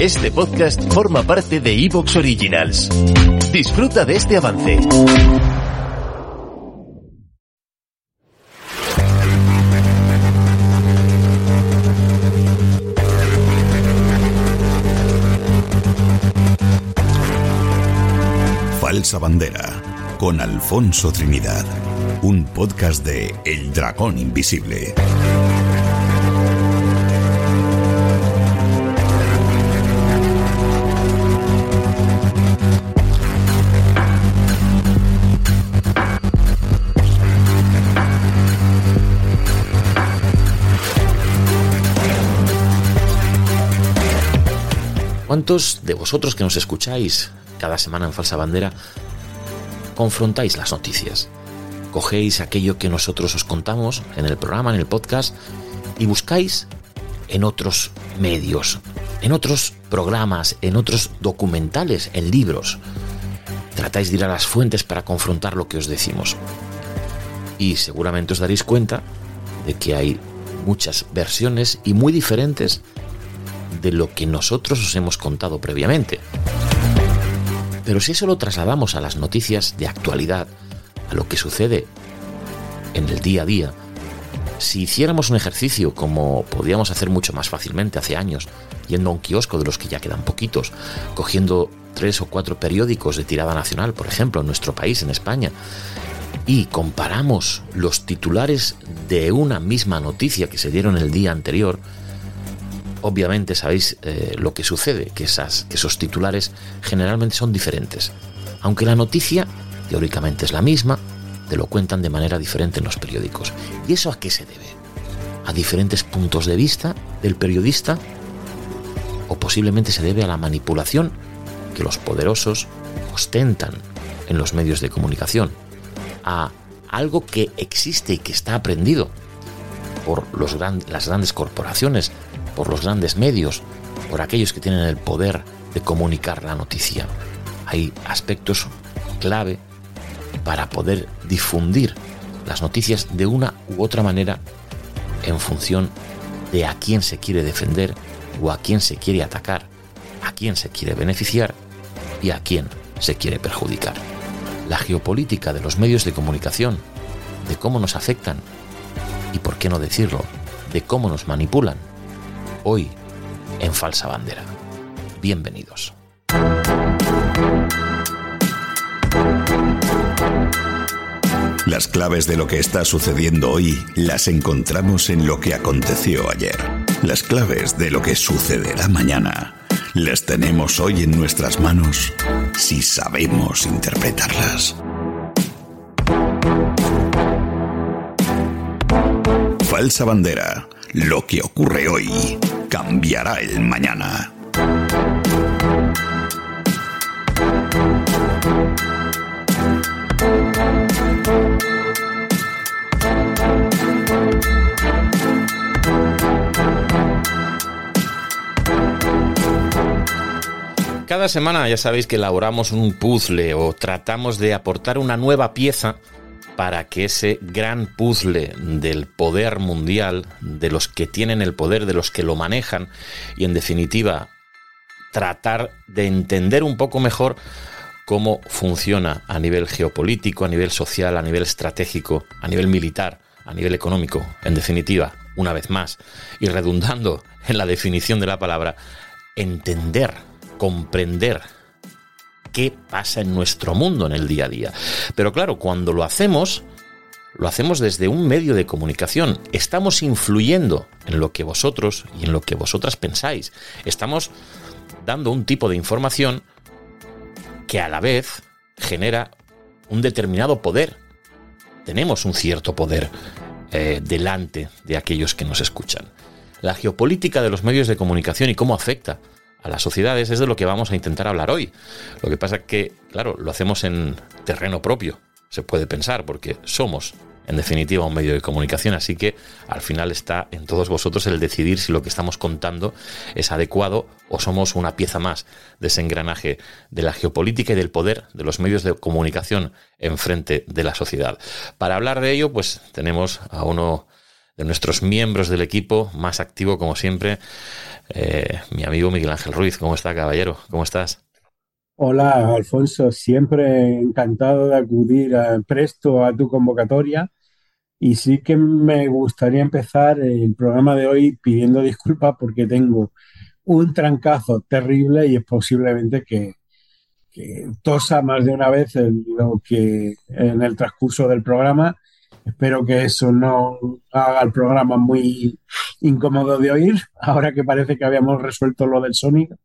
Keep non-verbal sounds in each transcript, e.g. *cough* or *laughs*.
Este podcast forma parte de Evox Originals. Disfruta de este avance. Falsa Bandera con Alfonso Trinidad. Un podcast de El Dragón Invisible. ¿Cuántos de vosotros que nos escucháis cada semana en Falsa Bandera confrontáis las noticias? Cogéis aquello que nosotros os contamos en el programa, en el podcast, y buscáis en otros medios, en otros programas, en otros documentales, en libros. Tratáis de ir a las fuentes para confrontar lo que os decimos. Y seguramente os daréis cuenta de que hay muchas versiones y muy diferentes de lo que nosotros os hemos contado previamente. Pero si eso lo trasladamos a las noticias de actualidad, a lo que sucede en el día a día, si hiciéramos un ejercicio como podíamos hacer mucho más fácilmente hace años, yendo a un kiosco de los que ya quedan poquitos, cogiendo tres o cuatro periódicos de tirada nacional, por ejemplo, en nuestro país, en España, y comparamos los titulares de una misma noticia que se dieron el día anterior, obviamente sabéis eh, lo que sucede, que, esas, que esos titulares generalmente son diferentes. Aunque la noticia teóricamente es la misma, te lo cuentan de manera diferente en los periódicos. ¿Y eso a qué se debe? ¿A diferentes puntos de vista del periodista? ¿O posiblemente se debe a la manipulación que los poderosos ostentan en los medios de comunicación? ¿A algo que existe y que está aprendido por los las grandes corporaciones, por los grandes medios, por aquellos que tienen el poder de comunicar la noticia. Hay aspectos clave para poder difundir las noticias de una u otra manera en función de a quién se quiere defender o a quién se quiere atacar, a quién se quiere beneficiar y a quién se quiere perjudicar. La geopolítica de los medios de comunicación, de cómo nos afectan y, por qué no decirlo, de cómo nos manipulan, hoy en Falsa Bandera. Bienvenidos. Las claves de lo que está sucediendo hoy las encontramos en lo que aconteció ayer. Las claves de lo que sucederá mañana las tenemos hoy en nuestras manos si sabemos interpretarlas. Falsa bandera. Lo que ocurre hoy cambiará el mañana. Cada semana ya sabéis que elaboramos un puzzle o tratamos de aportar una nueva pieza para que ese gran puzzle del poder mundial, de los que tienen el poder, de los que lo manejan, y en definitiva tratar de entender un poco mejor cómo funciona a nivel geopolítico, a nivel social, a nivel estratégico, a nivel militar, a nivel económico, en definitiva, una vez más, y redundando en la definición de la palabra, entender, comprender qué pasa en nuestro mundo en el día a día. Pero claro, cuando lo hacemos, lo hacemos desde un medio de comunicación. Estamos influyendo en lo que vosotros y en lo que vosotras pensáis. Estamos dando un tipo de información que a la vez genera un determinado poder. Tenemos un cierto poder eh, delante de aquellos que nos escuchan. la geopolítica de los medios de comunicación y cómo afecta a las sociedades es de lo que vamos a intentar hablar hoy. Lo que pasa que, claro, lo hacemos en terreno propio, se puede pensar, porque somos en definitiva un medio de comunicación, así que al final está en todos vosotros el decidir si lo que estamos contando es adecuado o somos una pieza más de ese engranaje de la geopolítica y del poder de los medios de comunicación en frente de la sociedad. Para hablar de ello, pues tenemos a uno de nuestros miembros del equipo, más activo como siempre, eh, mi amigo Miguel Ángel Ruiz. ¿Cómo está, caballero? ¿Cómo estás? Hola, Alfonso. Siempre encantado de acudir a, presto a tu convocatoria. Y sí que me gustaría empezar el programa de hoy pidiendo disculpas porque tengo un trancazo terrible y es posiblemente que, tosa más de una vez lo que en el transcurso del programa Espero que eso no haga el programa muy incómodo de oír, ahora que parece que habíamos resuelto lo del sonido.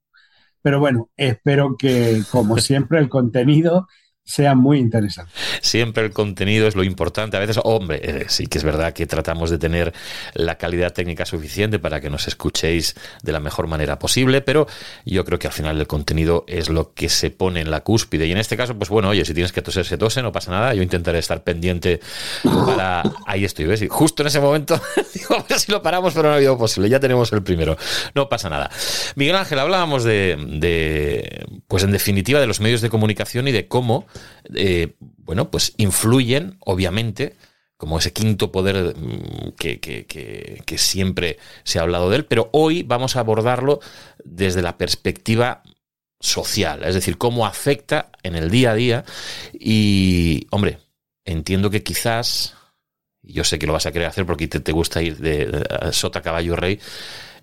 Pero bueno, espero que, como siempre, el contenido sea muy interesante. Siempre el contenido es lo importante. A veces, hombre, eh, sí que es verdad que tratamos de tener la calidad técnica suficiente para que nos escuchéis de la mejor manera posible, pero yo creo que al final el contenido es lo que se pone en la cúspide. Y en este caso, pues bueno, oye, si tienes que toser, se tose, no pasa nada. Yo intentaré estar pendiente para... Ahí estoy, ¿ves? Y justo en ese momento, *laughs* digo, a ver si lo paramos, pero no ha habido posible. Ya tenemos el primero. No pasa nada. Miguel Ángel, hablábamos de, de pues en definitiva, de los medios de comunicación y de cómo eh, bueno, pues influyen, obviamente, como ese quinto poder mm, que, que, siempre se ha hablado de él, pero hoy vamos a abordarlo desde la perspectiva social, es decir, cómo afecta en el día a día. Y, hombre, entiendo que quizás, yo sé que lo vas a querer hacer porque te, te gusta ir de, sota caballo rey,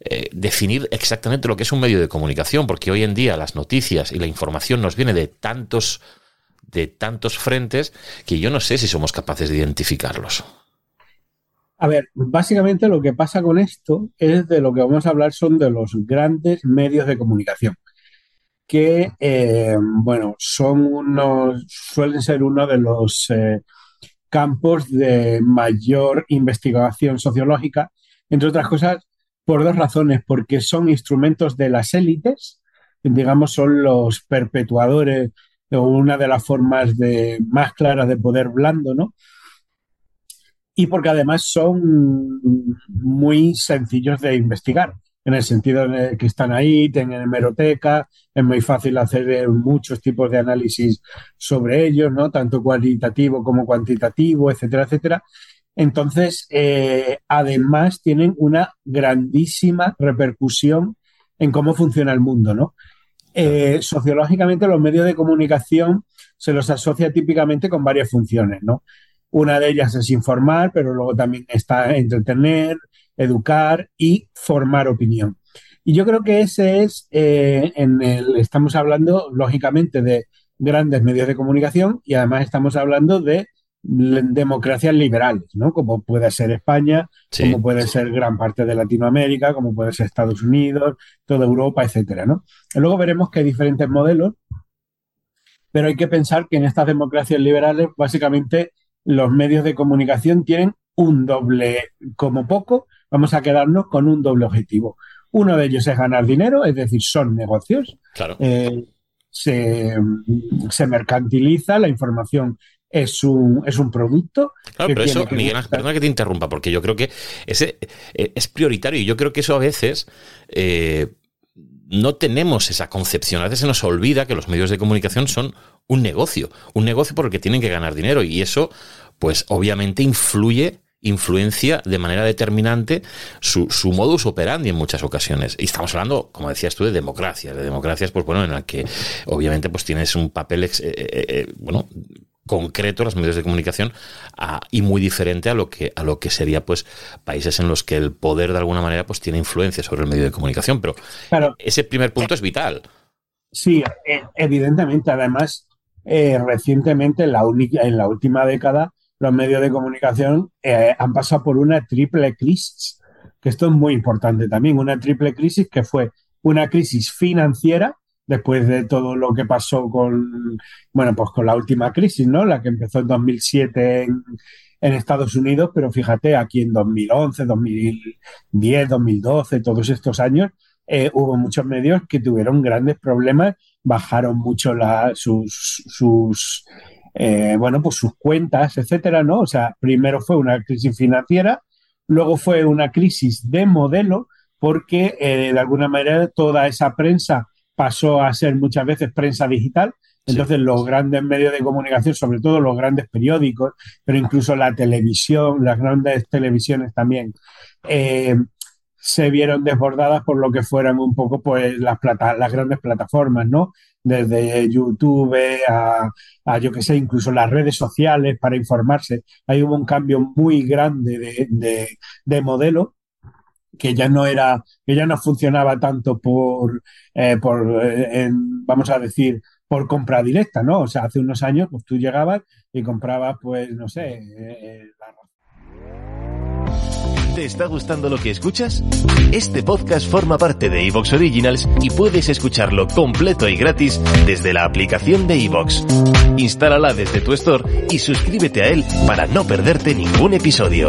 eh, definir exactamente lo que es un medio de comunicación, porque hoy en día las noticias y la información nos viene de tantos de tantos frentes que yo no sé si somos capaces de identificarlos. A ver, básicamente lo que pasa con esto es de lo que vamos a hablar son de los grandes medios de comunicación, que, eh, bueno, son unos, suelen ser uno de los eh, campos de mayor investigación sociológica, entre otras cosas, por dos razones, porque son instrumentos de las élites, digamos, son los perpetuadores una de las formas de, más claras de poder blando, ¿no? Y porque además son muy sencillos de investigar, en el sentido de que están ahí, tienen hemeroteca, es muy fácil hacer muchos tipos de análisis sobre ellos, ¿no? Tanto cualitativo como cuantitativo, etcétera, etcétera. Entonces, eh, además tienen una grandísima repercusión en cómo funciona el mundo, ¿no? Eh, sociológicamente los medios de comunicación se los asocia típicamente con varias funciones, ¿no? Una de ellas es informar, pero luego también está entretener, educar y formar opinión. Y yo creo que ese es, eh, en el, estamos hablando lógicamente de grandes medios de comunicación y además estamos hablando de democracias liberales, ¿no? Como puede ser España, como puede ser gran parte de Latinoamérica, como puede ser Estados Unidos, toda Europa, etcétera, ¿no? luego veremos que hay diferentes modelos, pero hay que pensar que en estas democracias liberales, básicamente, los medios de comunicación tienen un doble, como poco, vamos a quedarnos con un doble objetivo. Uno de ellos es ganar dinero, es decir, son negocios. Claro. Eh, se, se, mercantiliza, la información es un, es un producto. Claro, pero eso, Miguel Ángel, perdona que te interrumpa, porque yo creo que ese eh, es prioritario y yo creo que eso a veces eh, no tenemos esa concepción. A veces se nos olvida que los medios de comunicación son un negocio, un negocio porque tienen que ganar dinero y eso, pues obviamente influye influencia de manera determinante su, su, modus operandi en muchas ocasiones. Y estamos hablando, como decías tú, de democracia, de democracias, pues bueno, en la que obviamente pues tienes un papel, eh, bueno, concreto los medios de comunicación y muy diferente a lo que a lo que sería pues países en los que el poder de alguna manera pues tiene influencia sobre el medio de comunicación. Pero ese primer punto es vital. Sí e, evidentemente. Además eh, recientemente en la única en la última década los medios de comunicación eh, han pasado por una triple crisis que esto es muy importante también. Una triple crisis que fue una crisis financiera después de todo lo que pasó con, bueno, pues con la última crisis, ¿no? La que empezó en 2007 en Estados Unidos, pero fíjate, aquí en 2011, 2010, 2012, todos estos años, eh, hubo muchos medios que tuvieron grandes problemas, bajaron mucho sus, sus eh, bueno, pues sus cuentas, etcétera, ¿no? O sea, primero fue una crisis financiera, luego fue una crisis de modelo, porque eh, de alguna manera toda esa prensa pasó a ser muchas veces prensa digital. Entonces los grandes medios de comunicación, sobre todo los grandes periódicos, pero incluso la televisión, las grandes televisiones también, eh, se vieron desbordadas por lo que fueran un poco pues las, plata las grandes plataformas, ¿no? Desde YouTube a, a yo que sé, incluso las redes sociales para informarse. Ahí hubo un cambio muy grande de, de, de modelo que ya no era, que ya no funcionaba tanto por, eh, por eh, en, vamos a decir, por compra directa, ¿no? O sea, hace unos años, pues tú llegabas y comprabas, pues, no sé, eh, ¿Te está gustando lo que escuchas? Este podcast forma parte de Evox Originals y puedes escucharlo completo y gratis desde la aplicación de Evox. Instálala desde tu store y suscríbete a él para no perderte ningún episodio.